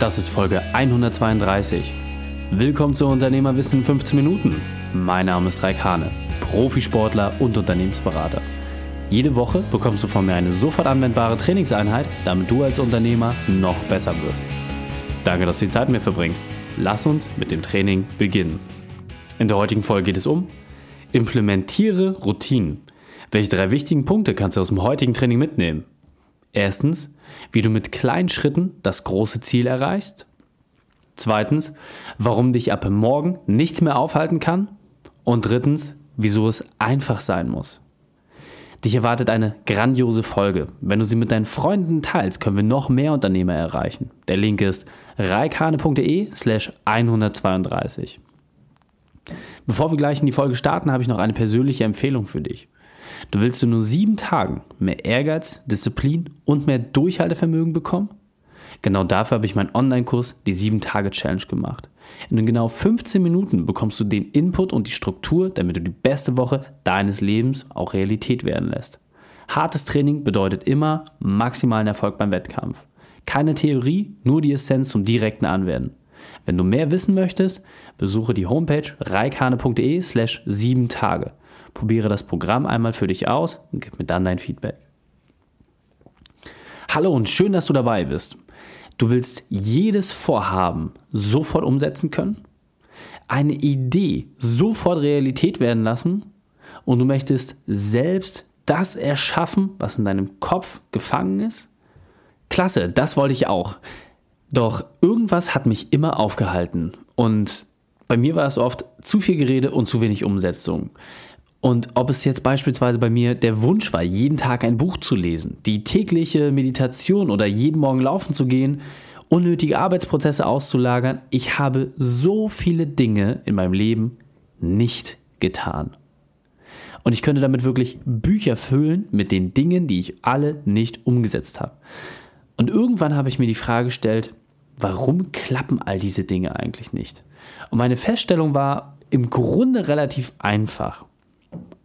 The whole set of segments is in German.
Das ist Folge 132. Willkommen zu Unternehmerwissen in 15 Minuten. Mein Name ist Raik Hane, Profisportler und Unternehmensberater. Jede Woche bekommst du von mir eine sofort anwendbare Trainingseinheit, damit du als Unternehmer noch besser wirst. Danke, dass du die Zeit mit mir verbringst. Lass uns mit dem Training beginnen. In der heutigen Folge geht es um Implementiere Routinen. Welche drei wichtigen Punkte kannst du aus dem heutigen Training mitnehmen? Erstens, wie du mit kleinen Schritten das große Ziel erreichst. Zweitens, warum dich ab morgen nichts mehr aufhalten kann. Und drittens, wieso es einfach sein muss. Dich erwartet eine grandiose Folge. Wenn du sie mit deinen Freunden teilst, können wir noch mehr Unternehmer erreichen. Der Link ist reikane.de slash 132. Bevor wir gleich in die Folge starten, habe ich noch eine persönliche Empfehlung für dich. Du willst in nur sieben Tagen mehr Ehrgeiz, Disziplin und mehr Durchhaltevermögen bekommen? Genau dafür habe ich meinen Online-Kurs, die 7-Tage-Challenge, gemacht. In genau 15 Minuten bekommst du den Input und die Struktur, damit du die beste Woche deines Lebens auch Realität werden lässt. Hartes Training bedeutet immer maximalen Erfolg beim Wettkampf. Keine Theorie, nur die Essenz zum direkten Anwenden. Wenn du mehr wissen möchtest, besuche die Homepage reikane.de slash 7 Tage. Probiere das Programm einmal für dich aus und gib mir dann dein Feedback. Hallo und schön, dass du dabei bist. Du willst jedes Vorhaben sofort umsetzen können, eine Idee sofort Realität werden lassen und du möchtest selbst das erschaffen, was in deinem Kopf gefangen ist? Klasse, das wollte ich auch. Doch irgendwas hat mich immer aufgehalten und bei mir war es oft zu viel Gerede und zu wenig Umsetzung. Und ob es jetzt beispielsweise bei mir der Wunsch war, jeden Tag ein Buch zu lesen, die tägliche Meditation oder jeden Morgen laufen zu gehen, unnötige Arbeitsprozesse auszulagern, ich habe so viele Dinge in meinem Leben nicht getan. Und ich könnte damit wirklich Bücher füllen mit den Dingen, die ich alle nicht umgesetzt habe. Und irgendwann habe ich mir die Frage gestellt, warum klappen all diese Dinge eigentlich nicht? Und meine Feststellung war im Grunde relativ einfach.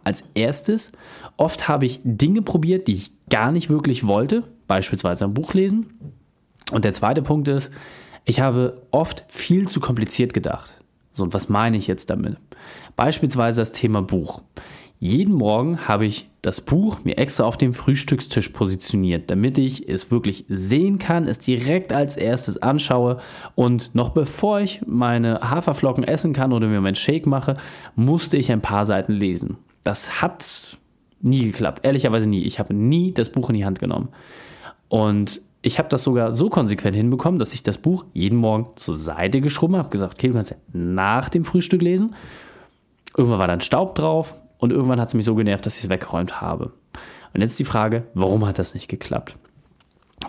Als erstes, oft habe ich Dinge probiert, die ich gar nicht wirklich wollte, beispielsweise ein Buch lesen. Und der zweite Punkt ist, ich habe oft viel zu kompliziert gedacht. So, und was meine ich jetzt damit? Beispielsweise das Thema Buch. Jeden Morgen habe ich das Buch mir extra auf dem Frühstückstisch positioniert, damit ich es wirklich sehen kann, es direkt als erstes anschaue und noch bevor ich meine Haferflocken essen kann oder mir meinen Shake mache, musste ich ein paar Seiten lesen. Das hat nie geklappt, ehrlicherweise nie. Ich habe nie das Buch in die Hand genommen. Und ich habe das sogar so konsequent hinbekommen, dass ich das Buch jeden Morgen zur Seite geschoben habe, gesagt, okay, du kannst ja nach dem Frühstück lesen. Irgendwann war dann Staub drauf, und irgendwann hat es mich so genervt, dass ich es weggeräumt habe. Und jetzt die Frage, warum hat das nicht geklappt?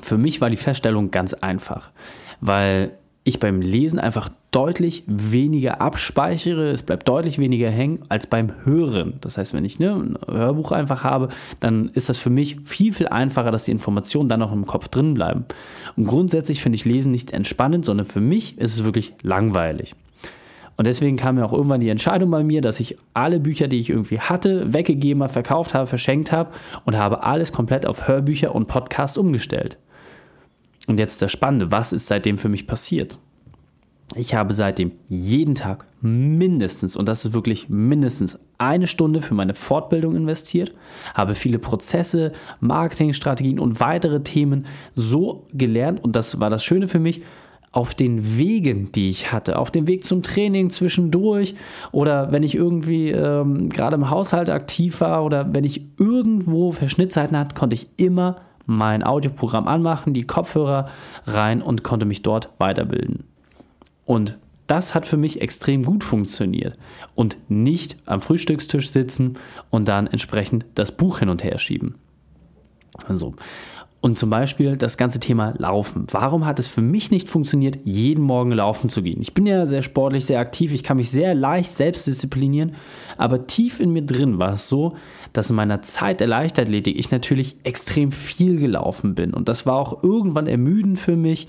Für mich war die Feststellung ganz einfach, weil ich beim Lesen einfach deutlich weniger abspeichere, es bleibt deutlich weniger hängen als beim Hören. Das heißt, wenn ich ne, ein Hörbuch einfach habe, dann ist das für mich viel, viel einfacher, dass die Informationen dann auch im Kopf drin bleiben. Und grundsätzlich finde ich Lesen nicht entspannend, sondern für mich ist es wirklich langweilig. Und deswegen kam ja auch irgendwann die Entscheidung bei mir, dass ich alle Bücher, die ich irgendwie hatte, weggegeben habe, verkauft habe, verschenkt habe und habe alles komplett auf Hörbücher und Podcasts umgestellt. Und jetzt das Spannende, was ist seitdem für mich passiert? Ich habe seitdem jeden Tag mindestens, und das ist wirklich mindestens eine Stunde für meine Fortbildung investiert, habe viele Prozesse, Marketingstrategien und weitere Themen so gelernt. Und das war das Schöne für mich, auf den Wegen, die ich hatte, auf dem Weg zum Training zwischendurch oder wenn ich irgendwie ähm, gerade im Haushalt aktiv war oder wenn ich irgendwo Verschnittzeiten hatte, konnte ich immer mein Audioprogramm anmachen, die Kopfhörer rein und konnte mich dort weiterbilden. Und das hat für mich extrem gut funktioniert und nicht am Frühstückstisch sitzen und dann entsprechend das Buch hin und her schieben. Also, und zum Beispiel das ganze Thema Laufen. Warum hat es für mich nicht funktioniert, jeden Morgen laufen zu gehen? Ich bin ja sehr sportlich, sehr aktiv, ich kann mich sehr leicht selbst disziplinieren, aber tief in mir drin war es so, dass in meiner Zeit der Leichtathletik ich natürlich extrem viel gelaufen bin. Und das war auch irgendwann ermüdend für mich.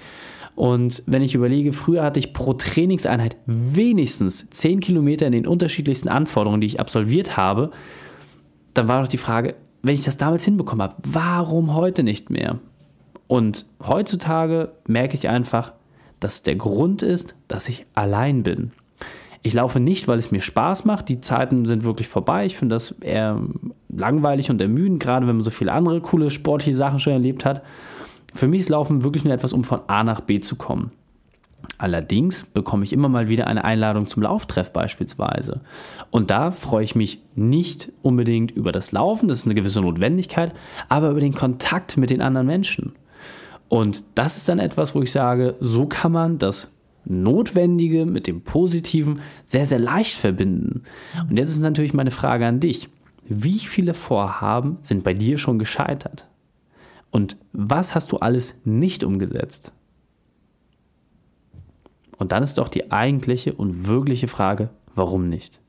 Und wenn ich überlege, früher hatte ich pro Trainingseinheit wenigstens 10 Kilometer in den unterschiedlichsten Anforderungen, die ich absolviert habe, dann war doch die Frage, wenn ich das damals hinbekommen habe, warum heute nicht mehr? Und heutzutage merke ich einfach, dass der Grund ist, dass ich allein bin. Ich laufe nicht, weil es mir Spaß macht. Die Zeiten sind wirklich vorbei. Ich finde das eher langweilig und ermüdend, gerade wenn man so viele andere coole sportliche Sachen schon erlebt hat. Für mich ist Laufen wirklich nur etwas, um von A nach B zu kommen. Allerdings bekomme ich immer mal wieder eine Einladung zum Lauftreff beispielsweise. Und da freue ich mich nicht unbedingt über das Laufen, das ist eine gewisse Notwendigkeit, aber über den Kontakt mit den anderen Menschen. Und das ist dann etwas, wo ich sage, so kann man das Notwendige mit dem Positiven sehr, sehr leicht verbinden. Und jetzt ist natürlich meine Frage an dich. Wie viele Vorhaben sind bei dir schon gescheitert? Und was hast du alles nicht umgesetzt? Und dann ist doch die eigentliche und wirkliche Frage, warum nicht?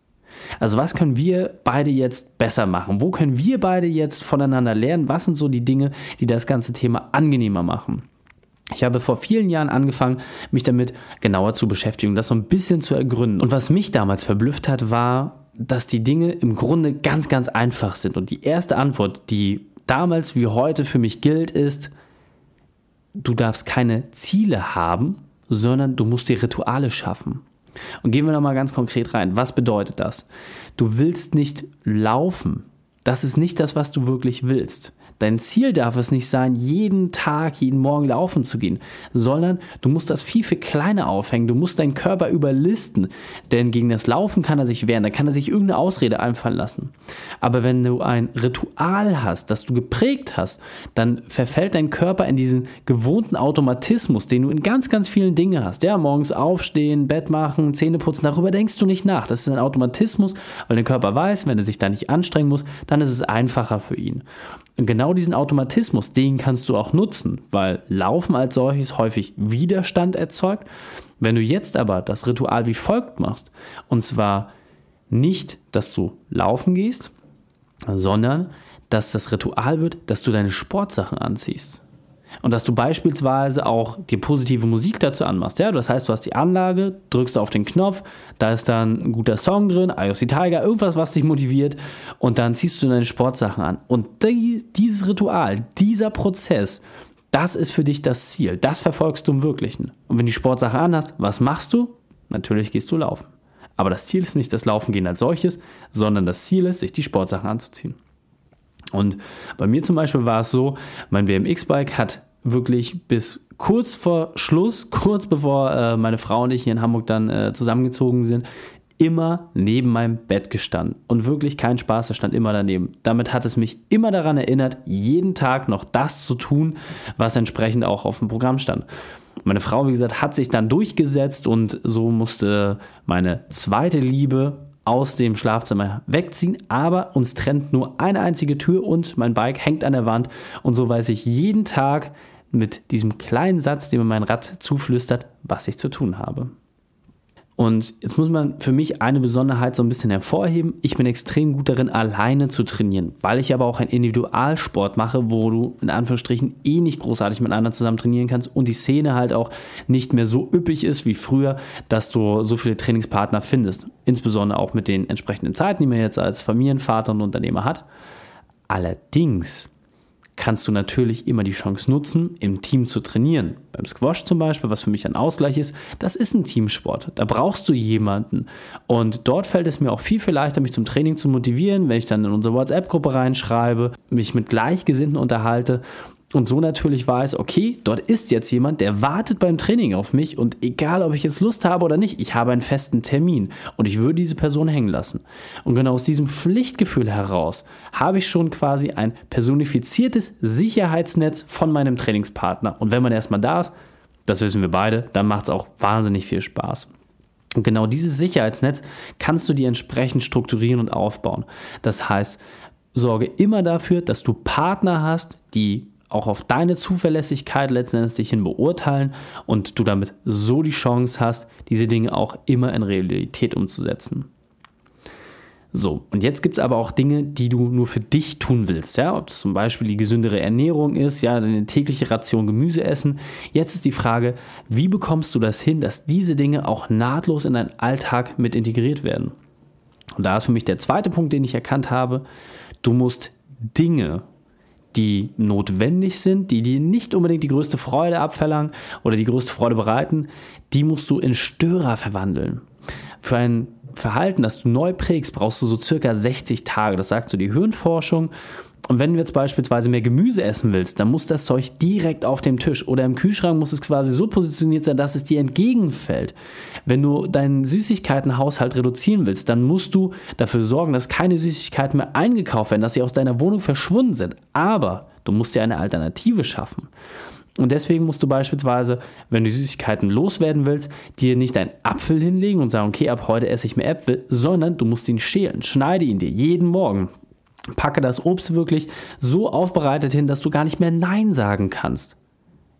Also was können wir beide jetzt besser machen? Wo können wir beide jetzt voneinander lernen? Was sind so die Dinge, die das ganze Thema angenehmer machen? Ich habe vor vielen Jahren angefangen, mich damit genauer zu beschäftigen, das so ein bisschen zu ergründen. Und was mich damals verblüfft hat, war, dass die Dinge im Grunde ganz, ganz einfach sind. Und die erste Antwort, die damals wie heute für mich gilt, ist, du darfst keine Ziele haben, sondern du musst dir Rituale schaffen. Und gehen wir nochmal ganz konkret rein. Was bedeutet das? Du willst nicht laufen. Das ist nicht das, was du wirklich willst. Dein Ziel darf es nicht sein, jeden Tag, jeden Morgen laufen zu gehen, sondern du musst das viel, viel kleiner aufhängen. Du musst deinen Körper überlisten, denn gegen das Laufen kann er sich wehren, da kann er sich irgendeine Ausrede einfallen lassen. Aber wenn du ein Ritual hast, das du geprägt hast, dann verfällt dein Körper in diesen gewohnten Automatismus, den du in ganz, ganz vielen Dingen hast. Ja, morgens aufstehen, Bett machen, Zähne putzen, darüber denkst du nicht nach. Das ist ein Automatismus, weil dein Körper weiß, wenn er sich da nicht anstrengen muss, dann ist es einfacher für ihn. Und genau diesen Automatismus, den kannst du auch nutzen, weil Laufen als solches häufig Widerstand erzeugt. Wenn du jetzt aber das Ritual wie folgt machst, und zwar nicht, dass du laufen gehst, sondern dass das Ritual wird, dass du deine Sportsachen anziehst. Und dass du beispielsweise auch die positive Musik dazu anmachst. Ja? Das heißt, du hast die Anlage, drückst auf den Knopf, da ist dann ein guter Song drin, IOC Tiger, irgendwas, was dich motiviert und dann ziehst du deine Sportsachen an. Und die, dieses Ritual, dieser Prozess, das ist für dich das Ziel. Das verfolgst du im Wirklichen. Und wenn die Sportsache anhast, was machst du? Natürlich gehst du laufen. Aber das Ziel ist nicht das Laufen gehen als solches, sondern das Ziel ist, sich die Sportsachen anzuziehen. Und bei mir zum Beispiel war es so, mein BMX-Bike hat wirklich bis kurz vor Schluss, kurz bevor äh, meine Frau und ich hier in Hamburg dann äh, zusammengezogen sind, immer neben meinem Bett gestanden. Und wirklich kein Spaß, er stand immer daneben. Damit hat es mich immer daran erinnert, jeden Tag noch das zu tun, was entsprechend auch auf dem Programm stand. Meine Frau, wie gesagt, hat sich dann durchgesetzt und so musste meine zweite Liebe aus dem Schlafzimmer wegziehen, aber uns trennt nur eine einzige Tür und mein Bike hängt an der Wand und so weiß ich jeden Tag mit diesem kleinen Satz, den mir mein Rad zuflüstert, was ich zu tun habe. Und jetzt muss man für mich eine Besonderheit so ein bisschen hervorheben. Ich bin extrem gut darin, alleine zu trainieren, weil ich aber auch einen Individualsport mache, wo du in Anführungsstrichen eh nicht großartig mit anderen zusammen trainieren kannst und die Szene halt auch nicht mehr so üppig ist wie früher, dass du so viele Trainingspartner findest. Insbesondere auch mit den entsprechenden Zeiten, die man jetzt als Familienvater und Unternehmer hat. Allerdings kannst du natürlich immer die Chance nutzen, im Team zu trainieren. Beim Squash zum Beispiel, was für mich ein Ausgleich ist, das ist ein Teamsport. Da brauchst du jemanden. Und dort fällt es mir auch viel, viel leichter, mich zum Training zu motivieren, wenn ich dann in unsere WhatsApp-Gruppe reinschreibe, mich mit Gleichgesinnten unterhalte und so natürlich weiß, okay, dort ist jetzt jemand, der wartet beim Training auf mich und egal, ob ich jetzt Lust habe oder nicht, ich habe einen festen Termin und ich würde diese Person hängen lassen. Und genau aus diesem Pflichtgefühl heraus habe ich schon quasi ein personifiziertes Sicherheitsnetz von meinem Trainingspartner. Und wenn man erstmal da ist, das wissen wir beide, dann macht es auch wahnsinnig viel Spaß. Und genau dieses Sicherheitsnetz kannst du dir entsprechend strukturieren und aufbauen. Das heißt, sorge immer dafür, dass du Partner hast, die auch auf deine Zuverlässigkeit letztendlich hin beurteilen und du damit so die Chance hast, diese Dinge auch immer in Realität umzusetzen. So, und jetzt gibt es aber auch Dinge, die du nur für dich tun willst, ja, ob es zum Beispiel die gesündere Ernährung ist, ja, deine tägliche Ration Gemüse essen. Jetzt ist die Frage, wie bekommst du das hin, dass diese Dinge auch nahtlos in deinen Alltag mit integriert werden? Und da ist für mich der zweite Punkt, den ich erkannt habe, du musst Dinge die notwendig sind, die dir nicht unbedingt die größte Freude abverlangen oder die größte Freude bereiten, die musst du in Störer verwandeln. Für ein Verhalten, das du neu prägst, brauchst du so circa 60 Tage. Das sagt so die Hirnforschung. Und wenn du jetzt beispielsweise mehr Gemüse essen willst, dann muss das Zeug direkt auf dem Tisch oder im Kühlschrank muss es quasi so positioniert sein, dass es dir entgegenfällt. Wenn du deinen Süßigkeitenhaushalt reduzieren willst, dann musst du dafür sorgen, dass keine Süßigkeiten mehr eingekauft werden, dass sie aus deiner Wohnung verschwunden sind. Aber du musst dir eine Alternative schaffen. Und deswegen musst du beispielsweise, wenn du Süßigkeiten loswerden willst, dir nicht einen Apfel hinlegen und sagen, okay, ab heute esse ich mehr Äpfel, sondern du musst ihn schälen. Schneide ihn dir jeden Morgen. Packe das Obst wirklich so aufbereitet hin, dass du gar nicht mehr Nein sagen kannst.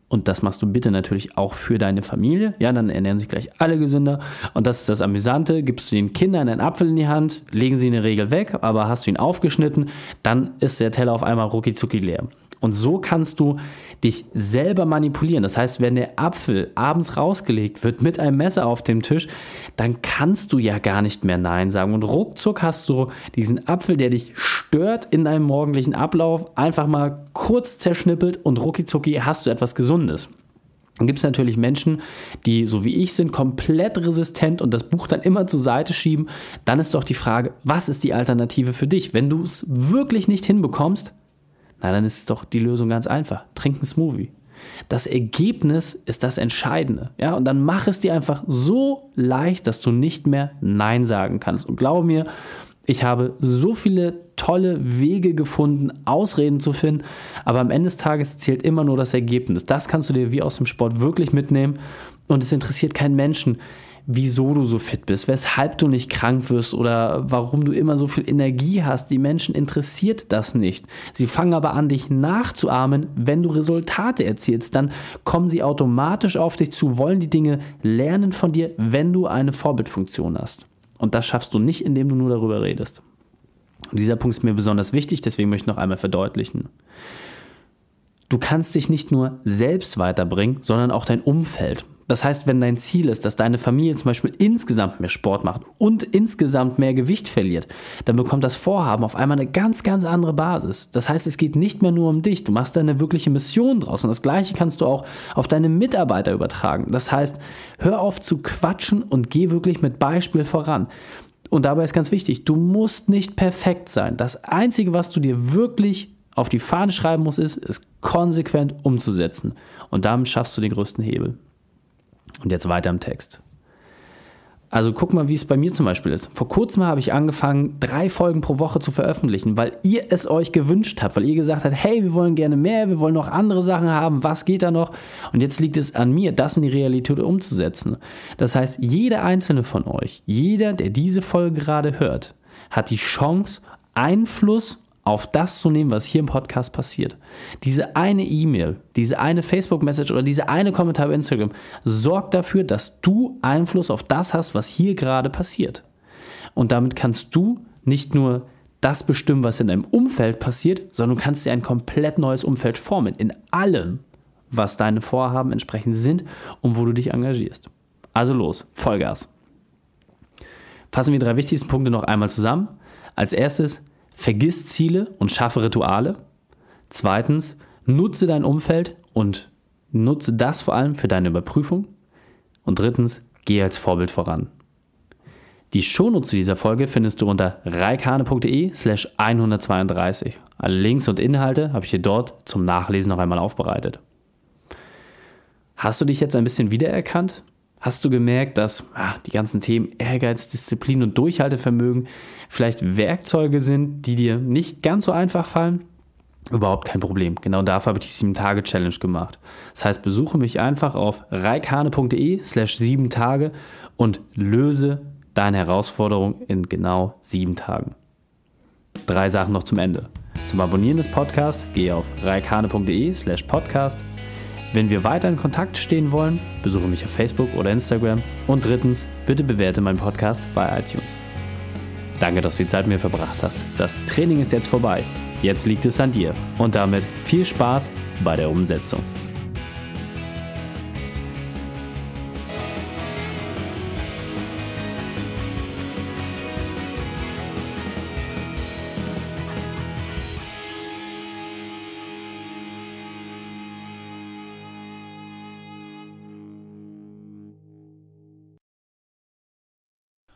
Und das machst du bitte natürlich auch für deine Familie. Ja, dann ernähren sich gleich alle gesünder. Und das ist das Amüsante. Gibst du den Kindern einen Apfel in die Hand, legen sie in der Regel weg, aber hast du ihn aufgeschnitten, dann ist der Teller auf einmal rucki leer. Und so kannst du dich selber manipulieren. Das heißt, wenn der Apfel abends rausgelegt wird mit einem Messer auf dem Tisch, dann kannst du ja gar nicht mehr Nein sagen. Und ruckzuck hast du diesen Apfel, der dich stört in deinem morgendlichen Ablauf, einfach mal kurz zerschnippelt und ruckizucki hast du etwas Gesundes. Dann gibt es natürlich Menschen, die so wie ich sind, komplett resistent und das Buch dann immer zur Seite schieben. Dann ist doch die Frage, was ist die Alternative für dich? Wenn du es wirklich nicht hinbekommst, na, dann ist doch die Lösung ganz einfach. Trink einen Smoothie. Das Ergebnis ist das Entscheidende. Ja, und dann mach es dir einfach so leicht, dass du nicht mehr Nein sagen kannst. Und glaube mir, ich habe so viele tolle Wege gefunden, Ausreden zu finden, aber am Ende des Tages zählt immer nur das Ergebnis. Das kannst du dir wie aus dem Sport wirklich mitnehmen und es interessiert keinen Menschen, wieso du so fit bist, weshalb du nicht krank wirst oder warum du immer so viel Energie hast. Die Menschen interessiert das nicht. Sie fangen aber an, dich nachzuahmen, wenn du Resultate erzielst. Dann kommen sie automatisch auf dich zu, wollen die Dinge lernen von dir, wenn du eine Vorbildfunktion hast. Und das schaffst du nicht, indem du nur darüber redest. Und dieser Punkt ist mir besonders wichtig, deswegen möchte ich noch einmal verdeutlichen. Du kannst dich nicht nur selbst weiterbringen, sondern auch dein Umfeld. Das heißt, wenn dein Ziel ist, dass deine Familie zum Beispiel insgesamt mehr Sport macht und insgesamt mehr Gewicht verliert, dann bekommt das Vorhaben auf einmal eine ganz, ganz andere Basis. Das heißt, es geht nicht mehr nur um dich. Du machst da eine wirkliche Mission draus. Und das Gleiche kannst du auch auf deine Mitarbeiter übertragen. Das heißt, hör auf zu quatschen und geh wirklich mit Beispiel voran. Und dabei ist ganz wichtig, du musst nicht perfekt sein. Das Einzige, was du dir wirklich auf die Fahne schreiben musst, ist, es konsequent umzusetzen. Und damit schaffst du den größten Hebel. Und jetzt weiter im Text. Also guck mal, wie es bei mir zum Beispiel ist. Vor kurzem habe ich angefangen, drei Folgen pro Woche zu veröffentlichen, weil ihr es euch gewünscht habt, weil ihr gesagt habt, hey, wir wollen gerne mehr, wir wollen noch andere Sachen haben, was geht da noch? Und jetzt liegt es an mir, das in die Realität umzusetzen. Das heißt, jeder einzelne von euch, jeder, der diese Folge gerade hört, hat die Chance, Einfluss auf das zu nehmen, was hier im Podcast passiert. Diese eine E-Mail, diese eine Facebook-Message oder diese eine Kommentar bei Instagram sorgt dafür, dass du Einfluss auf das hast, was hier gerade passiert. Und damit kannst du nicht nur das bestimmen, was in deinem Umfeld passiert, sondern du kannst dir ein komplett neues Umfeld formen. In allem, was deine Vorhaben entsprechend sind und wo du dich engagierst. Also los, Vollgas. Fassen wir die drei wichtigsten Punkte noch einmal zusammen. Als erstes, Vergiss Ziele und schaffe Rituale. Zweitens, nutze dein Umfeld und nutze das vor allem für deine Überprüfung. Und drittens, gehe als Vorbild voran. Die Shownotes zu dieser Folge findest du unter reikane.de slash 132. Alle Links und Inhalte habe ich dir dort zum Nachlesen noch einmal aufbereitet. Hast du dich jetzt ein bisschen wiedererkannt? Hast du gemerkt, dass ah, die ganzen Themen Ehrgeiz, Disziplin und Durchhaltevermögen vielleicht Werkzeuge sind, die dir nicht ganz so einfach fallen? Überhaupt kein Problem. Genau dafür habe ich die 7-Tage-Challenge gemacht. Das heißt, besuche mich einfach auf reikane.de slash 7 Tage und löse deine Herausforderung in genau 7 Tagen. Drei Sachen noch zum Ende. Zum Abonnieren des Podcasts gehe auf reikane.de slash podcast wenn wir weiter in Kontakt stehen wollen, besuche mich auf Facebook oder Instagram. Und drittens, bitte bewerte meinen Podcast bei iTunes. Danke, dass du die Zeit mit mir verbracht hast. Das Training ist jetzt vorbei. Jetzt liegt es an dir. Und damit viel Spaß bei der Umsetzung.